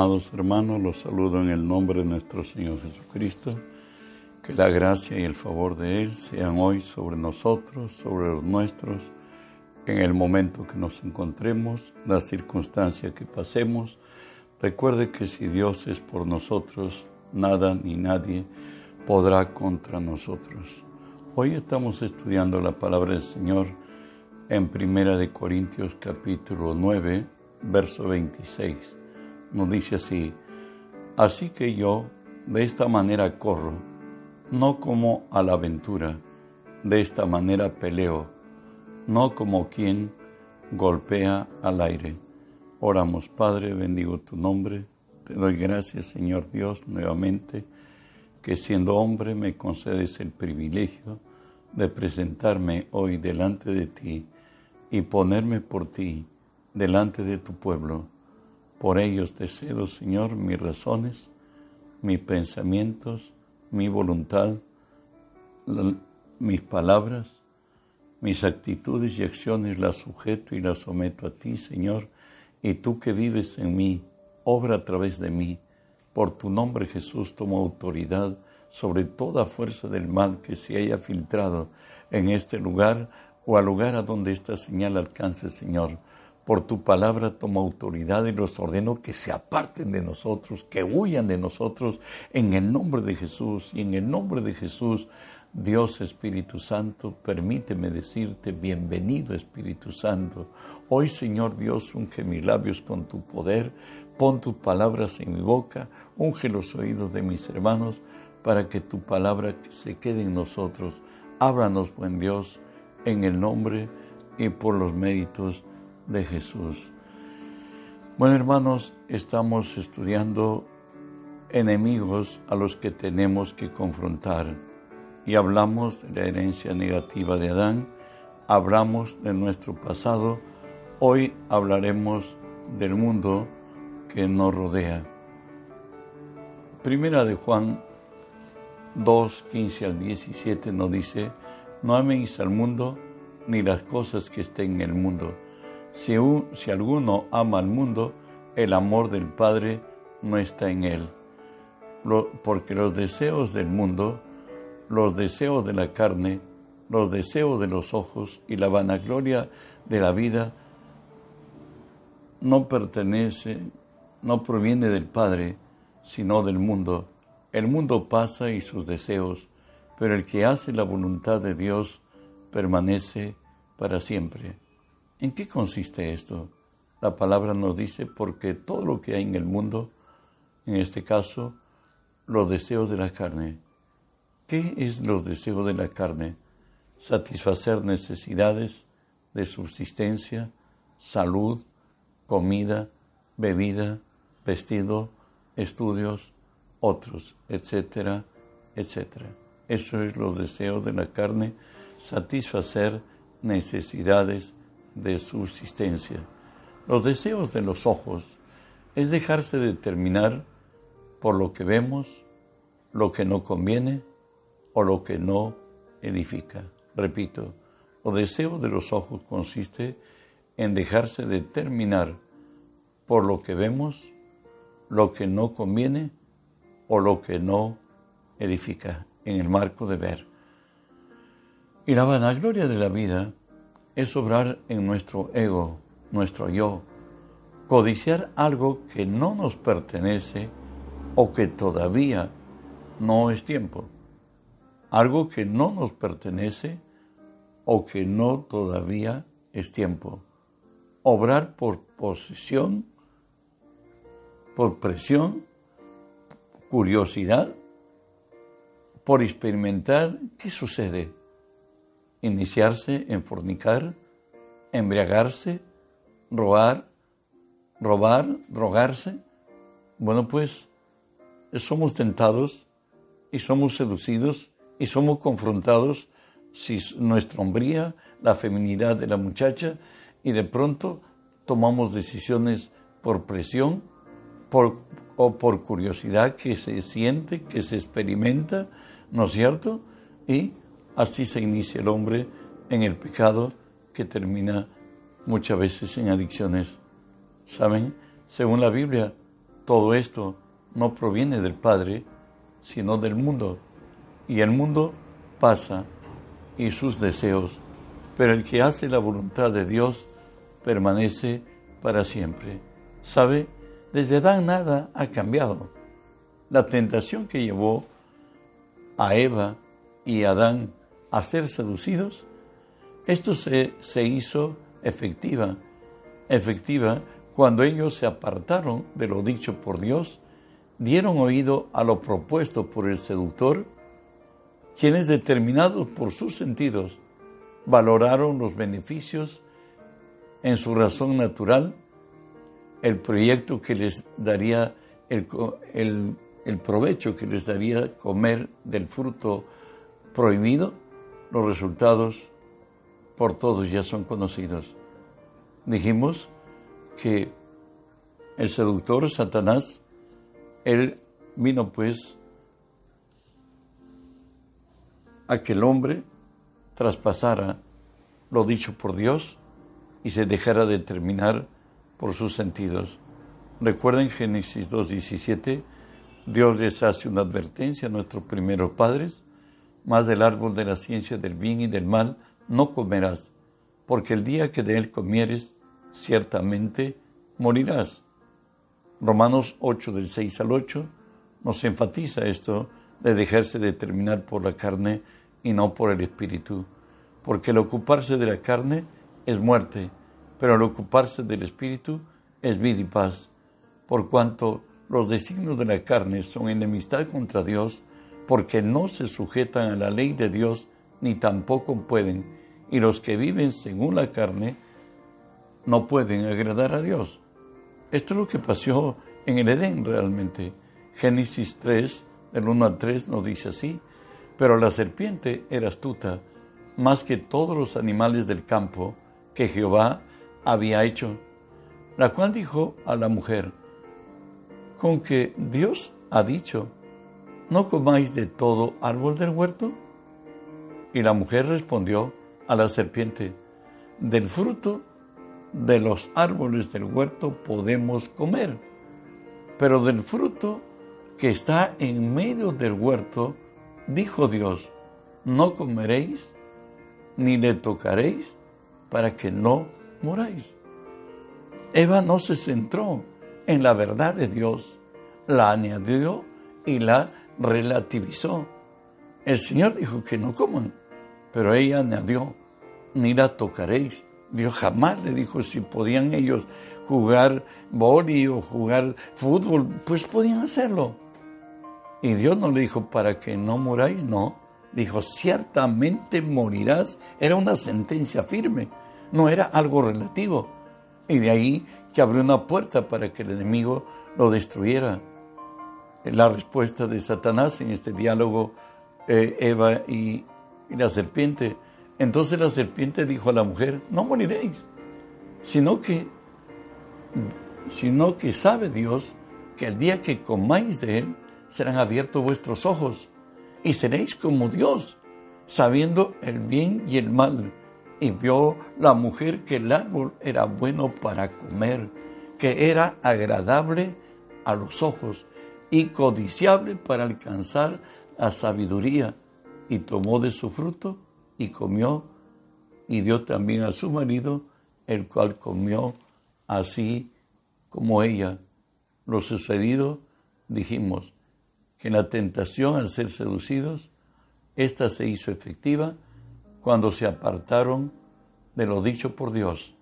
Amados hermanos, los saludo en el nombre de nuestro Señor Jesucristo. Que la gracia y el favor de Él sean hoy sobre nosotros, sobre los nuestros, en el momento que nos encontremos, la circunstancia que pasemos. Recuerde que si Dios es por nosotros, nada ni nadie podrá contra nosotros. Hoy estamos estudiando la palabra del Señor en Primera de Corintios capítulo 9, verso 26 nos dice así, así que yo de esta manera corro, no como a la aventura, de esta manera peleo, no como quien golpea al aire. Oramos, Padre, bendigo tu nombre, te doy gracias, Señor Dios, nuevamente, que siendo hombre me concedes el privilegio de presentarme hoy delante de ti y ponerme por ti delante de tu pueblo por ellos te cedo, Señor, mis razones, mis pensamientos, mi voluntad, mis palabras, mis actitudes y acciones las sujeto y las someto a ti, Señor, y tú que vives en mí, obra a través de mí. Por tu nombre, Jesús, tomo autoridad sobre toda fuerza del mal que se haya filtrado en este lugar o al lugar a donde esta señal alcance, Señor por tu palabra tomo autoridad y los ordeno que se aparten de nosotros, que huyan de nosotros en el nombre de Jesús. Y en el nombre de Jesús, Dios Espíritu Santo, permíteme decirte, bienvenido Espíritu Santo. Hoy, Señor Dios, unge mis labios con tu poder, pon tus palabras en mi boca, unge los oídos de mis hermanos, para que tu palabra se quede en nosotros. Ábranos, buen Dios, en el nombre y por los méritos de Jesús. Bueno, hermanos, estamos estudiando enemigos a los que tenemos que confrontar y hablamos de la herencia negativa de Adán, hablamos de nuestro pasado, hoy hablaremos del mundo que nos rodea. Primera de Juan 2, 15 al 17 nos dice, no améis al mundo ni las cosas que estén en el mundo si, alguno ama al mundo, el amor del Padre no está en él. porque los deseos del mundo, los deseos de la carne, los deseos de los ojos y la vanagloria de la vida no pertenece, no proviene del Padre, sino del mundo. El mundo pasa y sus deseos, pero el que hace la voluntad de Dios permanece para siempre. ¿En qué consiste esto? La palabra nos dice porque todo lo que hay en el mundo, en este caso, los deseos de la carne. ¿Qué es los deseos de la carne? Satisfacer necesidades de subsistencia, salud, comida, bebida, vestido, estudios, otros, etcétera, etcétera. Eso es los deseos de la carne, satisfacer necesidades de subsistencia. Los deseos de los ojos es dejarse determinar por lo que vemos, lo que no conviene o lo que no edifica. Repito, los deseos de los ojos consiste en dejarse determinar por lo que vemos, lo que no conviene o lo que no edifica en el marco de ver. Y la vanagloria de la vida es obrar en nuestro ego, nuestro yo, codiciar algo que no nos pertenece o que todavía no es tiempo, algo que no nos pertenece o que no todavía es tiempo, obrar por posesión, por presión, curiosidad, por experimentar qué sucede iniciarse en fornicar, embriagarse, robar, robar, drogarse. Bueno, pues somos tentados y somos seducidos y somos confrontados si nuestra hombría, la feminidad de la muchacha, y de pronto tomamos decisiones por presión o por curiosidad que se siente, que se experimenta, ¿no es cierto? Y Así se inicia el hombre en el pecado que termina muchas veces en adicciones. ¿Saben? Según la Biblia, Todo esto no proviene del Padre, sino del mundo. Y el mundo pasa y sus deseos, pero el que hace la voluntad de Dios permanece para siempre. ¿Sabe? Desde Adán nada ha cambiado. La tentación que llevó a Eva y a Adán a ser seducidos, esto se, se hizo efectiva, efectiva cuando ellos se apartaron de lo dicho por Dios, dieron oído a lo propuesto por el seductor, quienes determinados por sus sentidos valoraron los beneficios en su razón natural, el proyecto que les daría el, el provecho que les daría comer del fruto prohibido, los resultados por todos ya son conocidos. Dijimos que el seductor Satanás, él vino pues a que el hombre traspasara lo dicho por Dios y se dejara determinar por sus sentidos. Recuerden Génesis 2.17, Dios les hace una advertencia a nuestros primeros padres, más del árbol de la ciencia del bien y del mal no comerás, porque el día que de él comieres, ciertamente morirás. Romanos 8 del 6 al 8 nos enfatiza esto de dejarse determinar por la carne y no por el espíritu, porque el ocuparse de la carne es muerte, pero el ocuparse del espíritu es vida y paz, por cuanto los designios de la carne son enemistad contra Dios, porque no se sujetan a la ley de Dios, ni tampoco pueden, y los que viven según la carne no pueden agradar a Dios. Esto es lo que pasó en el Edén realmente. Génesis 3, del 1 al 3 nos dice así, pero la serpiente era astuta más que todos los animales del campo que Jehová había hecho, la cual dijo a la mujer, con que Dios ha dicho, ¿no comáis de todo árbol del huerto? Y la mujer respondió a la serpiente, del fruto de los árboles del huerto podemos comer, pero del fruto que está en medio del huerto, dijo Dios, no comeréis ni le tocaréis para que no moráis. Eva no se centró en la verdad de Dios, la añadió y la relativizó. El Señor dijo que no coman, pero ella añadió, ni la tocaréis. Dios jamás le dijo si podían ellos jugar boli o jugar fútbol, pues podían hacerlo. Y Dios no le dijo para que no moráis, no. Dijo, ciertamente morirás. Era una sentencia firme, no era algo relativo. Y de ahí que abrió una puerta para que el enemigo lo destruyera. La respuesta de Satanás en este diálogo, eh, Eva y, la serpiente. Entonces la serpiente dijo a la mujer, no moriréis, sino que, sino que sabe Dios que el día que comáis de él, serán abiertos vuestros ojos y seréis como Dios, sabiendo el bien y el mal y vio la mujer que el árbol era bueno para comer, que era agradable a los ojos codiciable para alcanzar la sabiduría, y tomó de su fruto y comió, y dio también a su marido, el cual comió así como ella. Lo sucedido, dijimos, que en la tentación al ser seducidos, ésta se hizo efectiva cuando se apartaron de lo dicho por Dios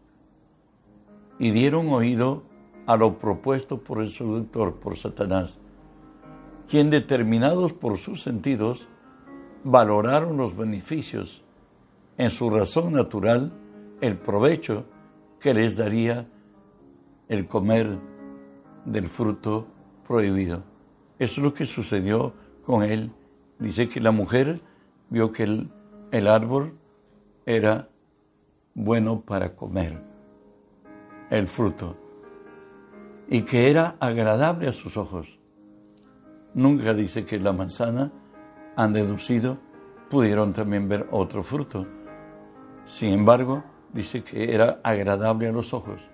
y dieron oído a lo propuesto por el seductor, por Satanás, quien determinados por sus sentidos valoraron los beneficios en su razón natural, el provecho que les daría el comer del fruto prohibido. Eso es lo que sucedió con él. Dice que la mujer vio que el, el árbol era bueno para comer, el fruto, y que era agradable a sus ojos. Nunca dice que la manzana han deducido, pudieron también ver otro fruto. Sin embargo, dice que era agradable a los ojos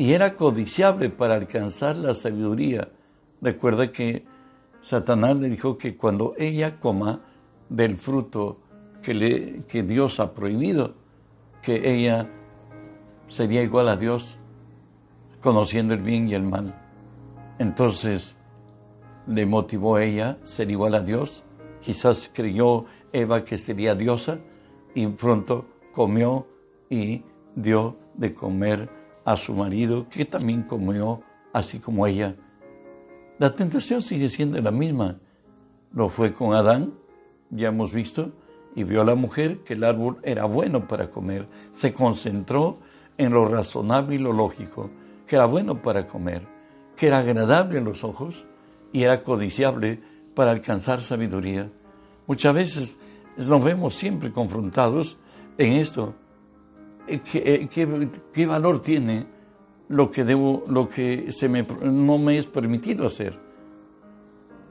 y era codiciable para alcanzar la sabiduría. Recuerda que Satanás le dijo que cuando ella coma del fruto que, le, que Dios ha prohibido, que ella sería igual a Dios, conociendo el bien y el mal. Entonces le motivó ella ser igual a Dios. Quizás creyó Eva que sería diosa y pronto comió y dio de comer a su marido, que también comió así como ella. La tentación sigue siendo la misma. Lo fue con Adán, ya hemos visto, y vio a la mujer que el árbol era bueno para comer. Se concentró en lo razonable y lo lógico, que era bueno para comer, que era agradable a los ojos y era codiciable para alcanzar sabiduría. Muchas veces nos vemos siempre confrontados en esto. Eh, eh, ¿Qué, valor tiene lo que debo, lo que se me, no me es permitido hacer?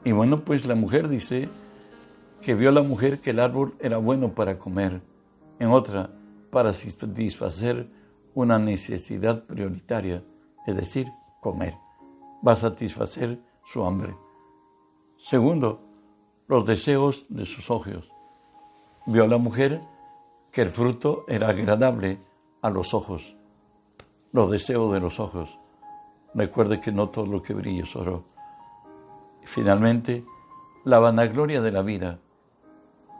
Y bueno, pues la mujer dice que vio la mujer que el árbol era bueno para comer. En otra, para satisfacer una necesidad prioritaria, es decir, comer. Va a satisfacer su hambre. Segundo, los deseos de sus ojos. Vio la mujer que el fruto era agradable a los ojos, los deseos de los ojos. Recuerde que no todo lo que brilla es oro. Finalmente, la vanagloria de la vida.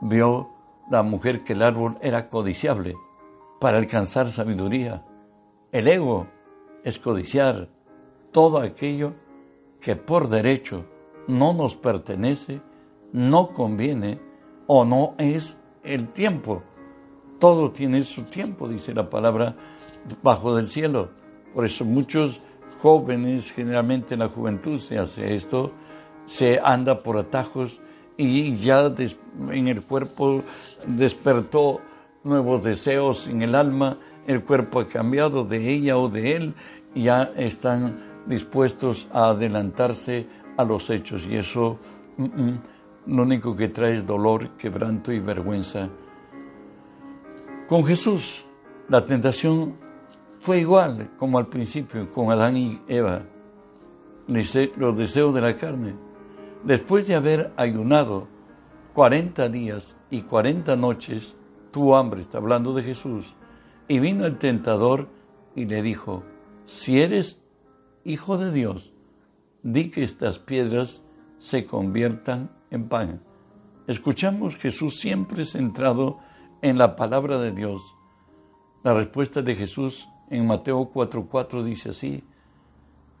Vio la mujer que el árbol era codiciable para alcanzar sabiduría. El ego es codiciar todo aquello que por derecho no nos pertenece, no conviene o no es el tiempo. Todo tiene su tiempo, dice la palabra, bajo del cielo. Por eso muchos jóvenes, generalmente en la juventud se hace esto, se anda por atajos y ya en el cuerpo despertó nuevos deseos en el alma, el cuerpo ha cambiado de ella o de él, ya están dispuestos a adelantarse a los hechos y eso mm, mm, lo único que trae es dolor, quebranto y vergüenza. Con Jesús la tentación fue igual como al principio con Adán y Eva, los deseos de la carne. Después de haber ayunado 40 días y 40 noches, tuvo hambre, está hablando de Jesús, y vino el tentador y le dijo, si eres hijo de Dios, di que estas piedras se conviertan en pan. Escuchamos Jesús siempre centrado en la palabra de Dios. La respuesta de Jesús en Mateo 4:4 dice así,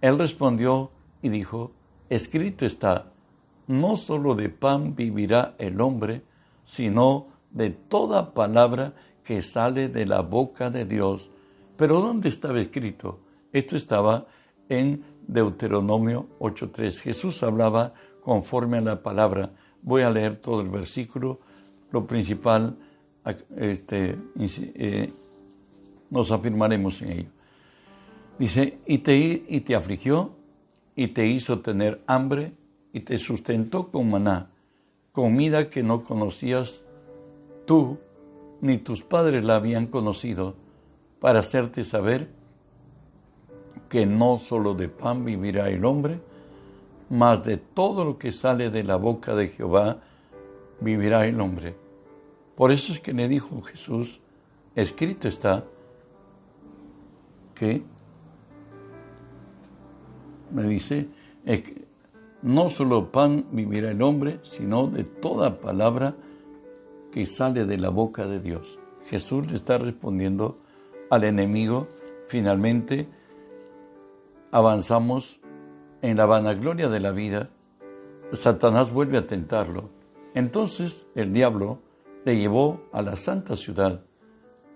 Él respondió y dijo, escrito está, no solo de pan vivirá el hombre, sino de toda palabra que sale de la boca de Dios. Pero ¿dónde estaba escrito? Esto estaba en Deuteronomio 8.3. Jesús hablaba conforme a la palabra. Voy a leer todo el versículo. Lo principal, este, eh, nos afirmaremos en ello. Dice, y te, y te afligió, y te hizo tener hambre, y te sustentó con maná, comida que no conocías tú, ni tus padres la habían conocido, para hacerte saber que no solo de pan vivirá el hombre, mas de todo lo que sale de la boca de Jehová vivirá el hombre. Por eso es que le dijo Jesús, escrito está, que me dice, no solo pan vivirá el hombre, sino de toda palabra que sale de la boca de Dios. Jesús le está respondiendo al enemigo finalmente avanzamos en la vanagloria de la vida, Satanás vuelve a tentarlo. Entonces el diablo le llevó a la santa ciudad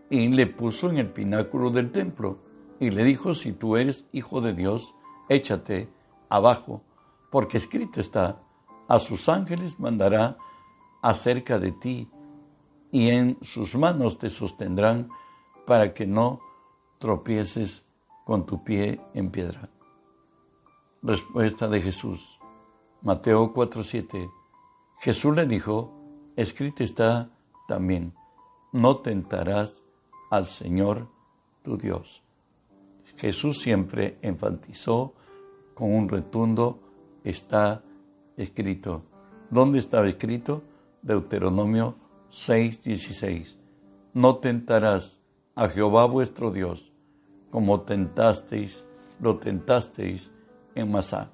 y le puso en el pináculo del templo y le dijo, si tú eres hijo de Dios, échate abajo, porque escrito está, a sus ángeles mandará acerca de ti y en sus manos te sostendrán para que no tropieces con tu pie en piedra. Respuesta de Jesús. Mateo 4:7. Jesús le dijo, escrito está también, no tentarás al Señor tu Dios. Jesús siempre enfatizó con un retundo, está escrito. ¿Dónde estaba escrito? Deuteronomio 6:16. No tentarás a Jehová vuestro Dios como tentasteis, lo tentasteis en Masá.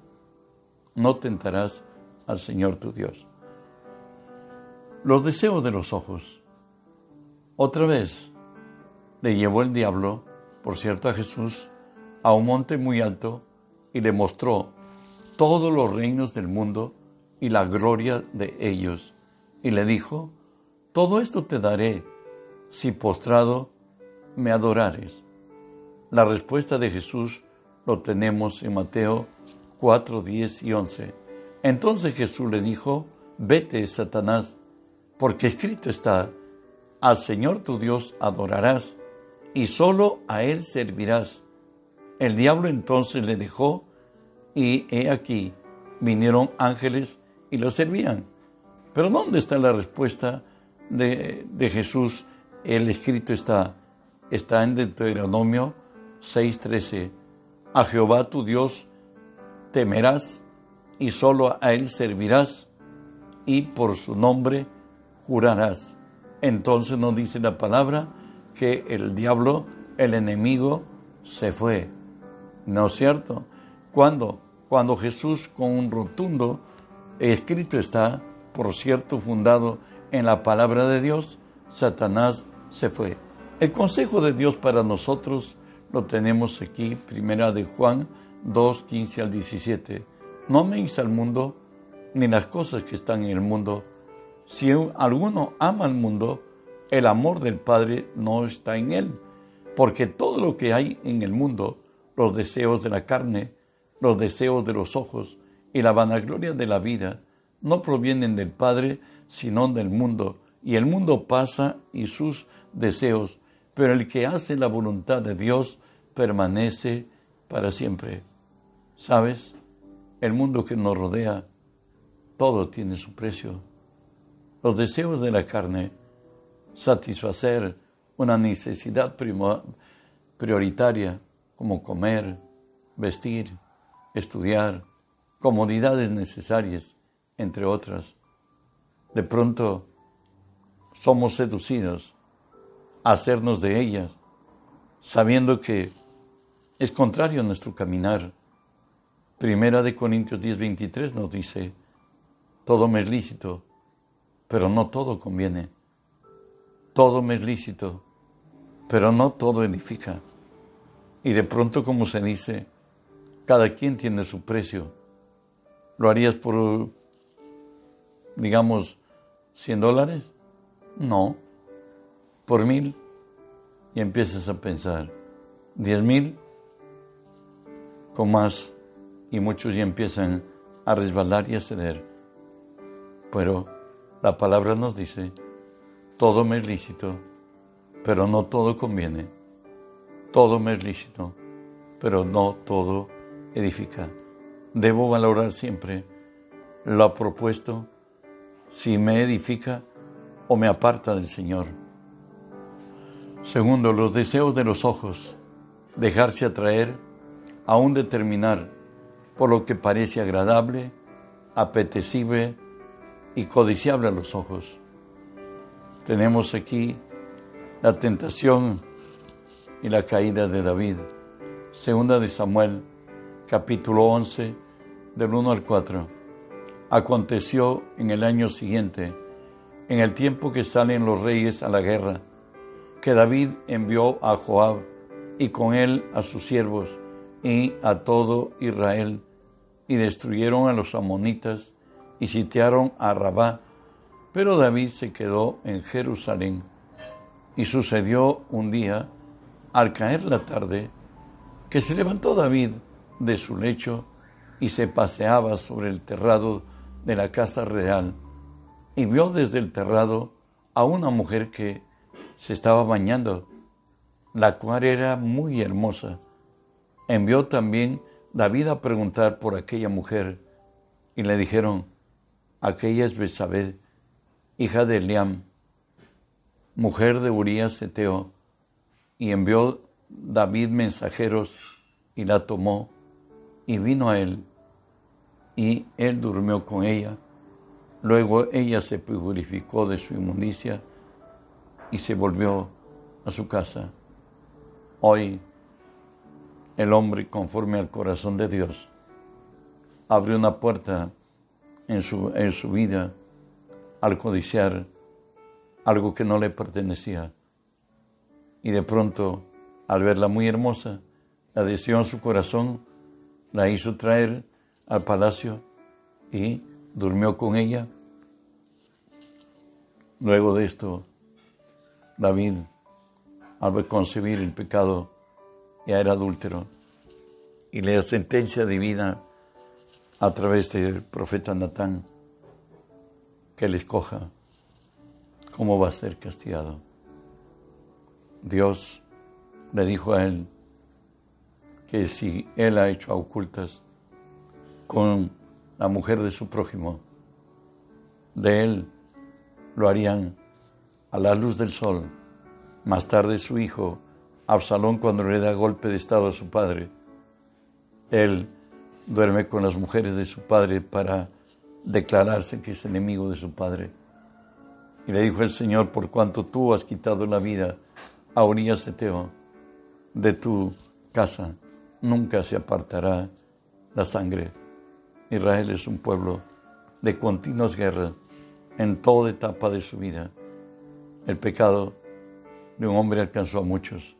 No tentarás al Señor tu Dios. Los deseos de los ojos. Otra vez le llevó el diablo, por cierto, a Jesús a un monte muy alto y le mostró todos los reinos del mundo y la gloria de ellos. Y le dijo, todo esto te daré si postrado me adorares. La respuesta de Jesús lo tenemos en Mateo 4, 10 y 11. Entonces Jesús le dijo, vete, Satanás, porque escrito está, al Señor tu Dios adorarás y solo a Él servirás. El diablo entonces le dejó y he aquí, vinieron ángeles y lo servían. Pero ¿dónde está la respuesta de, de Jesús? El escrito está, está en Deuteronomio 6:13. A Jehová tu Dios temerás y solo a Él servirás y por su nombre jurarás. Entonces nos dice la palabra que el diablo, el enemigo, se fue. ¿No es cierto? Cuando, cuando Jesús con un rotundo escrito está, por cierto, fundado en la palabra de Dios, Satanás se fue. El consejo de Dios para nosotros lo tenemos aquí, primera de Juan 2, 15 al 17. No améis al mundo ni las cosas que están en el mundo. Si alguno ama al mundo, el amor del Padre no está en él, porque todo lo que hay en el mundo, los deseos de la carne, los deseos de los ojos y la vanagloria de la vida, no provienen del Padre, sino del mundo, y el mundo pasa y sus deseos, pero el que hace la voluntad de Dios permanece para siempre. ¿Sabes? El mundo que nos rodea, todo tiene su precio. Los deseos de la carne, satisfacer una necesidad prioritaria como comer, vestir, estudiar, comodidades necesarias, entre otras. De pronto somos seducidos a hacernos de ellas, sabiendo que es contrario a nuestro caminar. Primera de Corintios 10:23 nos dice, todo me es lícito, pero no todo conviene. Todo me es lícito, pero no todo edifica. Y de pronto, como se dice, cada quien tiene su precio. ¿Lo harías por, digamos, 100 dólares? No. ¿Por mil? Y empiezas a pensar, ¿10 mil? Con más. Y muchos ya empiezan a resbalar y a ceder. Pero la palabra nos dice, todo me es lícito, pero no todo conviene. Todo me es lícito, pero no todo edifica. Debo valorar siempre lo propuesto, si me edifica o me aparta del Señor. Segundo, los deseos de los ojos, dejarse atraer, aún determinar por lo que parece agradable, apetecible y codiciable a los ojos. Tenemos aquí la tentación y la caída de David. Segunda de Samuel, capítulo 11, del 1 al 4. Aconteció en el año siguiente, en el tiempo que salen los reyes a la guerra, que David envió a Joab y con él a sus siervos y a todo Israel, y destruyeron a los amonitas y sitiaron a Rabá, pero David se quedó en Jerusalén. Y sucedió un día, al caer la tarde, que se levantó David de su lecho y se paseaba sobre el terrado de la casa real y vio desde el terrado a una mujer que se estaba bañando, la cual era muy hermosa. Envió también David a preguntar por aquella mujer y le dijeron, aquella es Besabé, hija de Eliam, mujer de Urías Eteo, y envió David mensajeros y la tomó y vino a él y él durmió con ella. Luego ella se purificó de su inmundicia y se volvió a su casa. Hoy el hombre conforme al corazón de Dios abrió una puerta en su, en su vida al codiciar algo que no le pertenecía. Y de pronto, al verla muy hermosa, la deseó en su corazón, la hizo traer al palacio y durmió con ella. Luego de esto, David, al concebir el pecado, ya era adúltero. Y la sentencia divina a través del profeta Natán, que le escoja cómo va a ser castigado. Dios le dijo a él que si él ha hecho a ocultas con la mujer de su prójimo, de él lo harían a la luz del sol. Más tarde su hijo, Absalón, cuando le da golpe de estado a su padre, él duerme con las mujeres de su padre para declararse que es enemigo de su padre. Y le dijo el Señor, por cuanto tú has quitado la vida a Urias Teo de tu casa, nunca se apartará la sangre. Israel es un pueblo de continuas guerras en toda etapa de su vida. El pecado de un hombre alcanzó a muchos.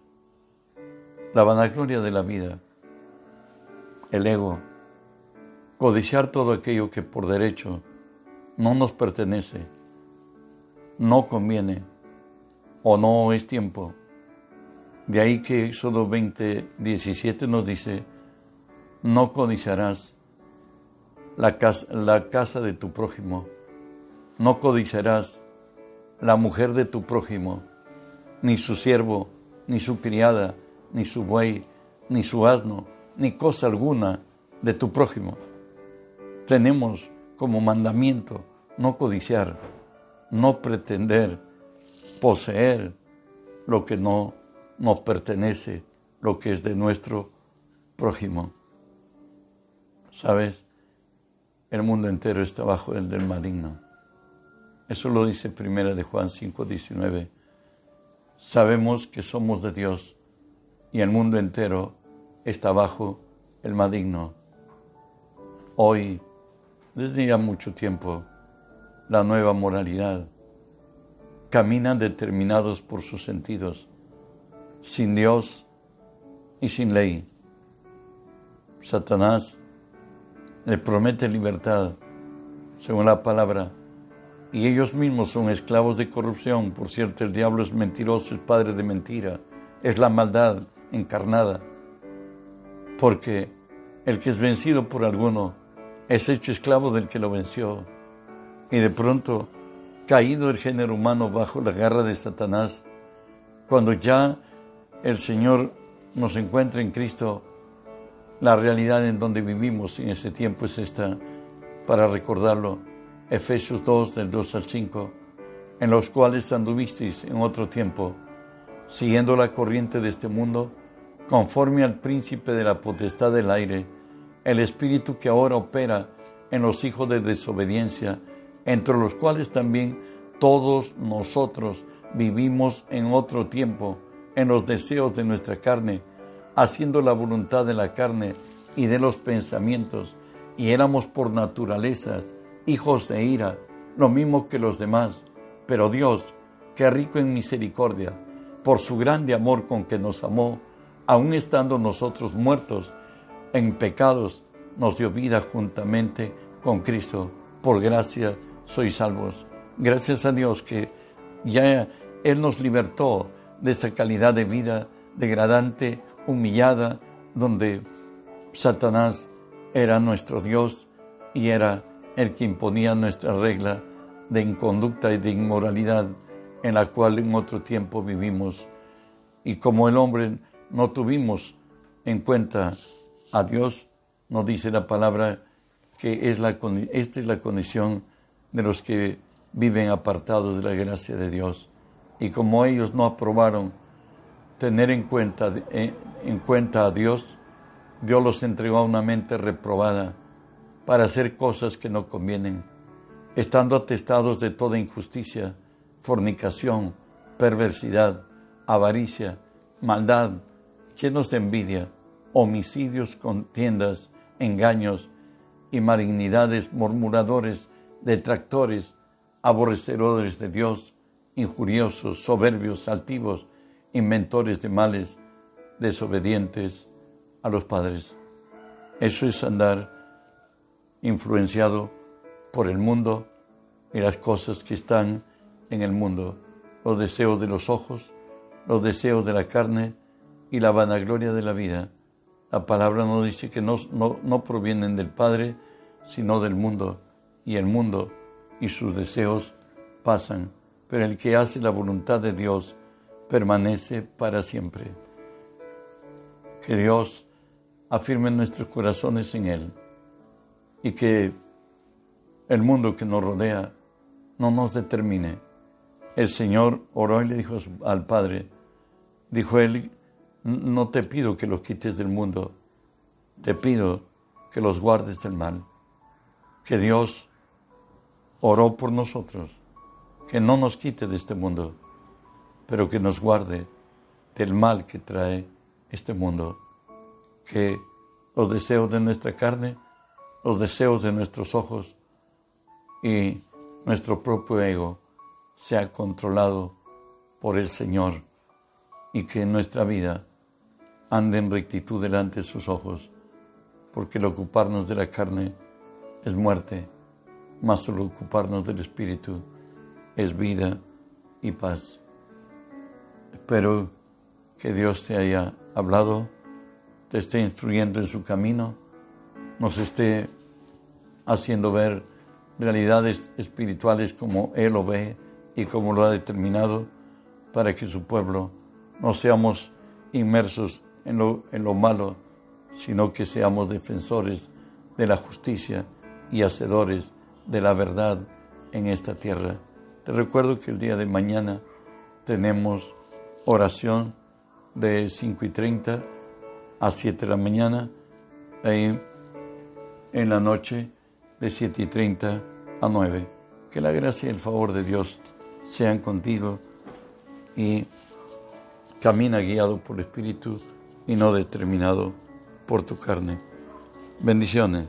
La vanagloria de la vida, el ego, codiciar todo aquello que por derecho no nos pertenece no conviene o no es tiempo. De ahí que Éxodo 20, 17 nos dice, no codiciarás la casa, la casa de tu prójimo, no codiciarás la mujer de tu prójimo, ni su siervo, ni su criada, ni su buey, ni su asno, ni cosa alguna de tu prójimo. Tenemos como mandamiento no codiciar no pretender poseer lo que no nos pertenece, lo que es de nuestro prójimo. ¿Sabes? El mundo entero está bajo el del maligno. Eso lo dice primera de Juan 5:19. Sabemos que somos de Dios y el mundo entero está bajo el maligno. Hoy, desde ya mucho tiempo, la nueva moralidad. Caminan determinados por sus sentidos, sin Dios y sin ley. Satanás le promete libertad, según la palabra, y ellos mismos son esclavos de corrupción. Por cierto, el diablo es mentiroso, es padre de mentira, es la maldad encarnada, porque el que es vencido por alguno es hecho esclavo del que lo venció. Y de pronto, caído el género humano bajo la garra de Satanás, cuando ya el Señor nos encuentra en Cristo, la realidad en donde vivimos en ese tiempo es esta, para recordarlo, Efesios 2 del 2 al 5, en los cuales anduvisteis en otro tiempo, siguiendo la corriente de este mundo, conforme al príncipe de la potestad del aire, el espíritu que ahora opera en los hijos de desobediencia, entre los cuales también todos nosotros vivimos en otro tiempo, en los deseos de nuestra carne, haciendo la voluntad de la carne y de los pensamientos, y éramos por naturalezas hijos de ira, lo mismo que los demás. Pero Dios, que rico en misericordia, por su grande amor con que nos amó, aun estando nosotros muertos en pecados, nos dio vida juntamente con Cristo. Por gracia sois salvos. Gracias a Dios que ya Él nos libertó de esa calidad de vida degradante, humillada, donde Satanás era nuestro Dios y era el que imponía nuestra regla de inconducta y de inmoralidad en la cual en otro tiempo vivimos. Y como el hombre no tuvimos en cuenta a Dios, nos dice la palabra que es la, esta es la condición de los que viven apartados de la gracia de Dios. Y como ellos no aprobaron tener en cuenta, en, cuenta a Dios, Dios los entregó a una mente reprobada para hacer cosas que no convienen, estando atestados de toda injusticia, fornicación, perversidad, avaricia, maldad, llenos de envidia, homicidios, contiendas, engaños y malignidades, murmuradores, detractores, aborrecedores de Dios, injuriosos, soberbios, altivos, inventores de males, desobedientes a los padres. Eso es andar influenciado por el mundo y las cosas que están en el mundo, los deseos de los ojos, los deseos de la carne y la vanagloria de la vida. La palabra nos dice que no, no, provienen del Padre, sino del mundo, y el mundo y sus deseos pasan, pero el que hace la voluntad de Dios permanece para siempre. Que Dios afirme nuestros corazones en Él y que el mundo que nos rodea no nos determine. El Señor oró y le dijo al Padre, dijo Él, no te pido que los quites del mundo, te pido que los guardes del mal. Que Dios oró por nosotros, que no nos quite de este mundo, pero que nos guarde del mal que trae este mundo. Que los deseos de nuestra carne, los deseos de nuestros ojos y nuestro propio ego sea controlado por el Señor y que en nuestra vida ande en rectitud delante de sus ojos, porque el ocuparnos de la carne es muerte, mas el ocuparnos del Espíritu es vida y paz. Espero que Dios te haya hablado, te esté instruyendo en su camino, nos esté haciendo ver realidades espirituales como Él lo ve y como lo ha determinado para que su pueblo no seamos inmersos en lo, en lo malo, sino que seamos defensores de la justicia y hacedores de la verdad en esta tierra. Te recuerdo que el día de mañana tenemos oración de 5 y 30 a 7 de la mañana, y en la noche de 7 y 30 a 9. Que la gracia y el favor de Dios sean contigo y camina guiado por el Espíritu y no determinado por tu carne. Bendiciones.